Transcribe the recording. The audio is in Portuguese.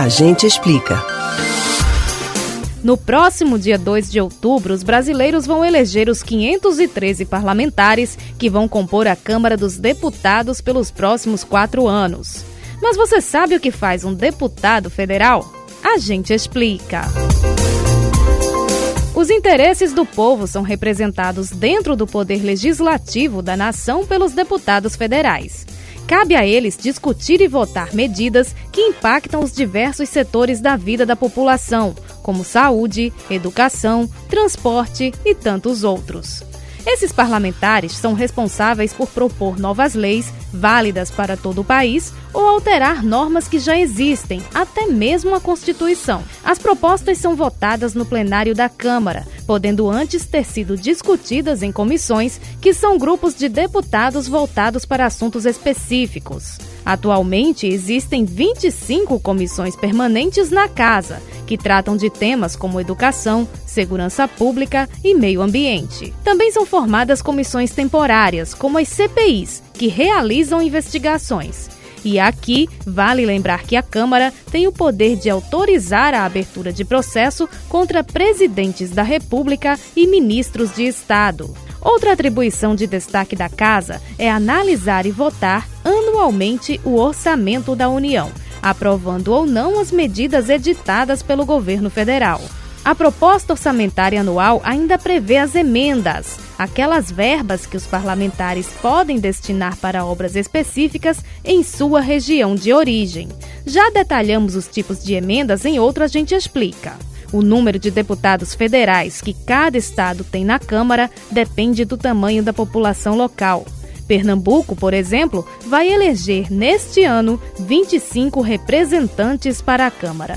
A gente explica. No próximo dia 2 de outubro, os brasileiros vão eleger os 513 parlamentares que vão compor a Câmara dos Deputados pelos próximos quatro anos. Mas você sabe o que faz um deputado federal? A gente explica. Os interesses do povo são representados dentro do poder legislativo da nação pelos deputados federais. Cabe a eles discutir e votar medidas que impactam os diversos setores da vida da população, como saúde, educação, transporte e tantos outros. Esses parlamentares são responsáveis por propor novas leis válidas para todo o país ou alterar normas que já existem, até mesmo a Constituição. As propostas são votadas no plenário da Câmara, podendo antes ter sido discutidas em comissões, que são grupos de deputados voltados para assuntos específicos. Atualmente, existem 25 comissões permanentes na Casa, que tratam de temas como educação, segurança pública e meio ambiente. Também são formadas comissões temporárias, como as CPIs, que realizam investigações. E aqui vale lembrar que a Câmara tem o poder de autorizar a abertura de processo contra presidentes da República e ministros de Estado. Outra atribuição de destaque da Casa é analisar e votar anualmente o orçamento da União, aprovando ou não as medidas editadas pelo governo federal. A proposta orçamentária anual ainda prevê as emendas, aquelas verbas que os parlamentares podem destinar para obras específicas em sua região de origem. Já detalhamos os tipos de emendas em outro A Gente Explica. O número de deputados federais que cada estado tem na Câmara depende do tamanho da população local. Pernambuco, por exemplo, vai eleger neste ano 25 representantes para a Câmara.